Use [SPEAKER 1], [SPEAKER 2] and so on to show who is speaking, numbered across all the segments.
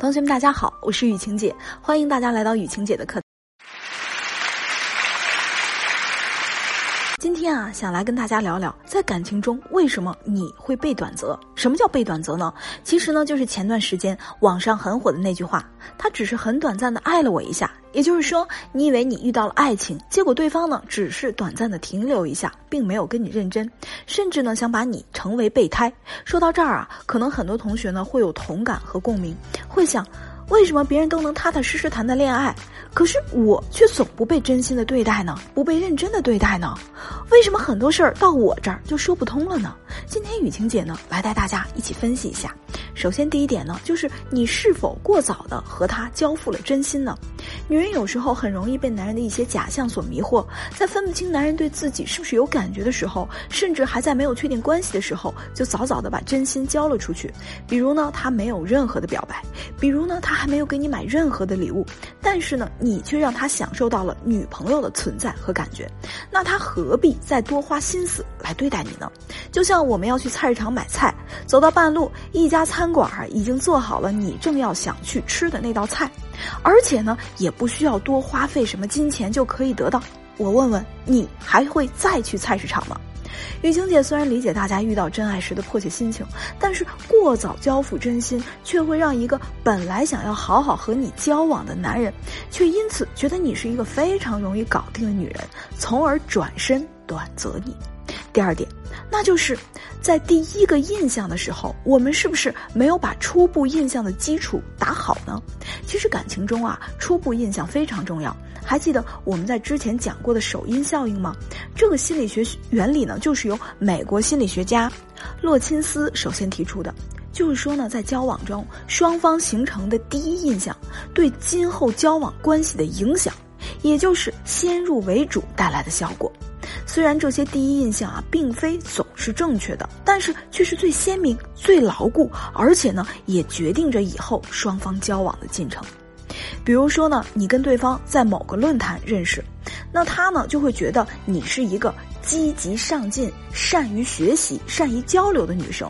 [SPEAKER 1] 同学们，大家好，我是雨晴姐，欢迎大家来到雨晴姐的课。今天啊，想来跟大家聊聊，在感情中为什么你会被短择？什么叫被短择呢？其实呢，就是前段时间网上很火的那句话：“他只是很短暂的爱了我一下。”也就是说，你以为你遇到了爱情，结果对方呢只是短暂的停留一下，并没有跟你认真，甚至呢想把你成为备胎。说到这儿啊，可能很多同学呢会有同感和共鸣，会想。为什么别人都能踏踏实实谈的恋爱，可是我却总不被真心的对待呢？不被认真的对待呢？为什么很多事儿到我这儿就说不通了呢？今天雨晴姐呢来带大家一起分析一下。首先第一点呢，就是你是否过早的和他交付了真心呢？女人有时候很容易被男人的一些假象所迷惑，在分不清男人对自己是不是有感觉的时候，甚至还在没有确定关系的时候，就早早的把真心交了出去。比如呢，他没有任何的表白；比如呢，他还没有给你买任何的礼物，但是呢，你却让他享受到了女朋友的存在和感觉，那他何必再多花心思来对待你呢？就像我们要去菜市场买菜，走到半路，一家餐馆已经做好了你正要想去吃的那道菜。而且呢，也不需要多花费什么金钱就可以得到。我问问你，还会再去菜市场吗？雨晴姐虽然理解大家遇到真爱时的迫切心情，但是过早交付真心，却会让一个本来想要好好和你交往的男人，却因此觉得你是一个非常容易搞定的女人，从而转身短择你。第二点，那就是在第一个印象的时候，我们是不是没有把初步印象的基础打好呢？其实感情中啊，初步印象非常重要。还记得我们在之前讲过的首因效应吗？这个心理学原理呢，就是由美国心理学家洛钦斯首先提出的，就是说呢，在交往中双方形成的第一印象对今后交往关系的影响，也就是先入为主带来的效果。虽然这些第一印象啊，并非总是正确的，但是却是最鲜明、最牢固，而且呢，也决定着以后双方交往的进程。比如说呢，你跟对方在某个论坛认识，那他呢就会觉得你是一个积极上进、善于学习、善于交流的女生。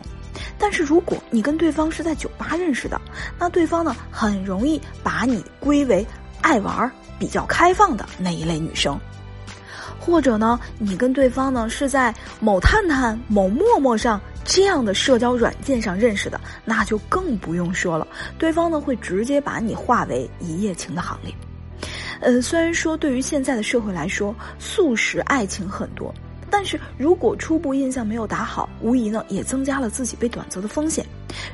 [SPEAKER 1] 但是如果你跟对方是在酒吧认识的，那对方呢很容易把你归为爱玩、比较开放的那一类女生。或者呢，你跟对方呢是在某探探、某陌陌上这样的社交软件上认识的，那就更不用说了。对方呢会直接把你划为一夜情的行列。呃，虽然说对于现在的社会来说，速食爱情很多。但是如果初步印象没有打好，无疑呢也增加了自己被短择的风险。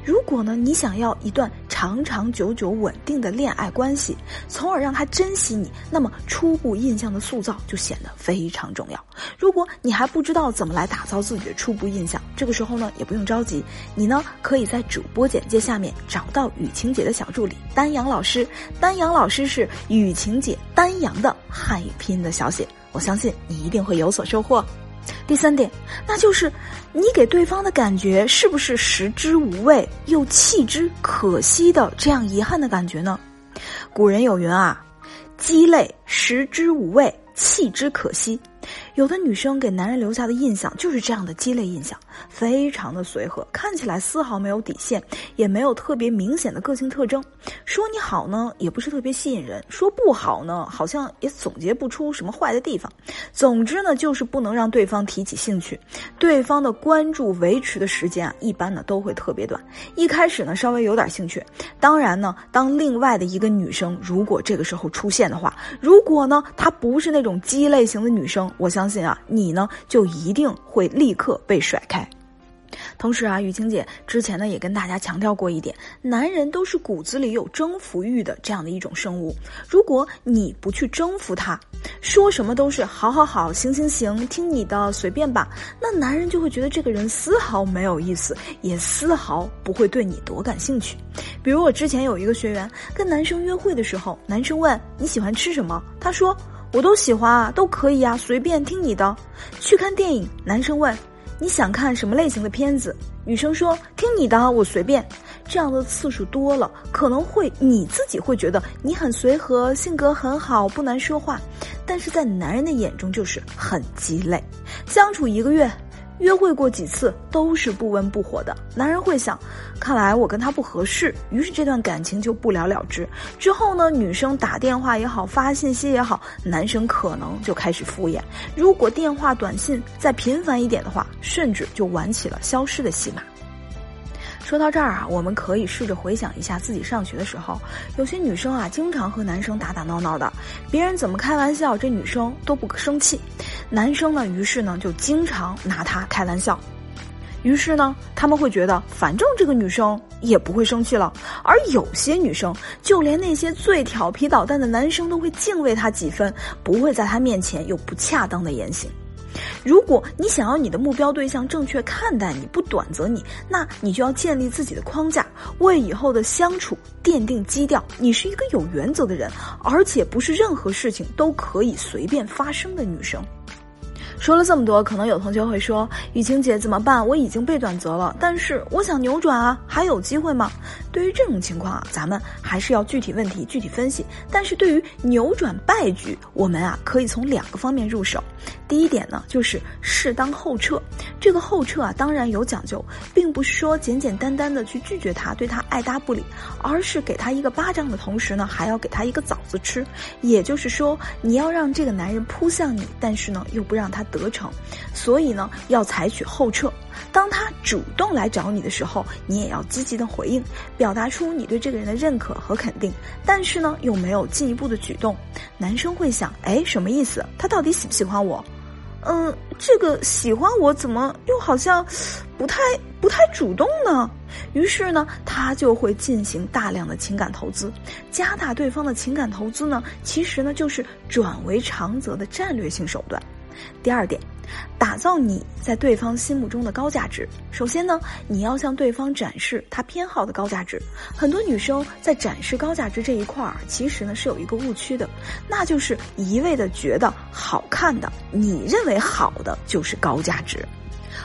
[SPEAKER 1] 如果呢你想要一段长长久久稳定的恋爱关系，从而让他珍惜你，那么初步印象的塑造就显得非常重要。如果你还不知道怎么来打造自己的初步印象，这个时候呢也不用着急，你呢可以在主播简介下面找到雨晴姐的小助理丹阳老师。丹阳老师是雨晴姐丹阳的汉语拼音的小写，我相信你一定会有所收获。第三点，那就是你给对方的感觉是不是食之无味又弃之可惜的这样遗憾的感觉呢？古人有云啊，鸡肋，食之无味。弃之可惜，有的女生给男人留下的印象就是这样的鸡肋印象，非常的随和，看起来丝毫没有底线，也没有特别明显的个性特征。说你好呢，也不是特别吸引人；说不好呢，好像也总结不出什么坏的地方。总之呢，就是不能让对方提起兴趣，对方的关注维持的时间啊，一般呢都会特别短。一开始呢，稍微有点兴趣，当然呢，当另外的一个女生如果这个时候出现的话，如果呢，她不是那种。鸡类型的女生，我相信啊，你呢就一定会立刻被甩开。同时啊，雨晴姐之前呢也跟大家强调过一点，男人都是骨子里有征服欲的这样的一种生物。如果你不去征服他，说什么都是好好好，行行行，听你的，随便吧，那男人就会觉得这个人丝毫没有意思，也丝毫不会对你多感兴趣。比如我之前有一个学员跟男生约会的时候，男生问你喜欢吃什么，他说。我都喜欢啊，都可以啊，随便听你的。去看电影，男生问你想看什么类型的片子，女生说听你的，我随便。这样的次数多了，可能会你自己会觉得你很随和，性格很好，不难说话，但是在男人的眼中就是很鸡肋。相处一个月，约会过几次都是不温不火的，男人会想，看来我跟他不合适，于是这段感情就不了了之。之后呢，女生打电话也好，发信息也好，男生可能就开始敷衍。如果电话、短信再频繁一点的话，甚至就玩起了消失的戏码。说到这儿啊，我们可以试着回想一下自己上学的时候，有些女生啊，经常和男生打打闹闹的，别人怎么开玩笑，这女生都不生气，男生呢，于是呢就经常拿她开玩笑，于是呢，他们会觉得反正这个女生也不会生气了，而有些女生，就连那些最调皮捣蛋的男生都会敬畏她几分，不会在她面前有不恰当的言行。如果你想要你的目标对象正确看待你，不短择你，那你就要建立自己的框架，为以后的相处奠定基调。你是一个有原则的人，而且不是任何事情都可以随便发生的女生。说了这么多，可能有同学会说：“雨晴姐怎么办？我已经被短择了，但是我想扭转啊，还有机会吗？”对于这种情况啊，咱们还是要具体问题具体分析。但是对于扭转败局，我们啊可以从两个方面入手。第一点呢，就是适当后撤。这个后撤啊，当然有讲究，并不是说简简单单的去拒绝他，对他爱搭不理，而是给他一个巴掌的同时呢，还要给他一个枣子吃。也就是说，你要让这个男人扑向你，但是呢，又不让他得逞。所以呢，要采取后撤。当他主动来找你的时候，你也要积极的回应，表达出你对这个人的认可和肯定。但是呢，又没有进一步的举动。男生会想，哎，什么意思？他到底喜不喜欢我？嗯，这个喜欢我怎么又好像不太不太主动呢？于是呢，他就会进行大量的情感投资，加大对方的情感投资呢，其实呢就是转为长则的战略性手段。第二点，打造你在对方心目中的高价值。首先呢，你要向对方展示他偏好的高价值。很多女生在展示高价值这一块儿，其实呢是有一个误区的，那就是一味的觉得好看的，你认为好的就是高价值，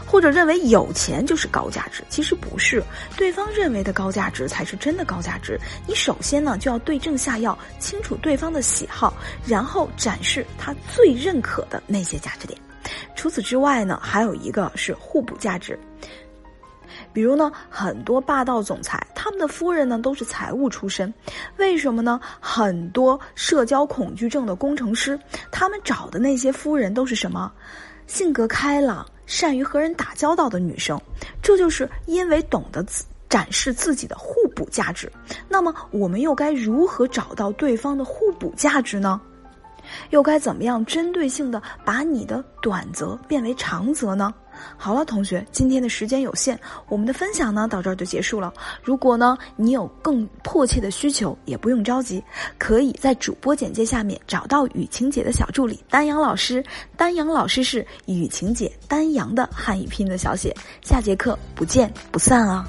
[SPEAKER 1] 或者认为有钱就是高价值。其实不是，对方认为的高价值才是真的高价值。你首先呢就要对症下药，清楚对方的喜好，然后展示他最认可的那些价值点。除此之外呢，还有一个是互补价值。比如呢，很多霸道总裁，他们的夫人呢都是财务出身，为什么呢？很多社交恐惧症的工程师，他们找的那些夫人都是什么？性格开朗、善于和人打交道的女生，这就是因为懂得自展示自己的互补价值。那么，我们又该如何找到对方的互补价值呢？又该怎么样针对性的把你的短则变为长则呢？好了，同学，今天的时间有限，我们的分享呢到这儿就结束了。如果呢你有更迫切的需求，也不用着急，可以在主播简介下面找到雨晴姐的小助理丹阳老师。丹阳老师是雨晴姐丹阳的汉语拼音的小写。下节课不见不散啊！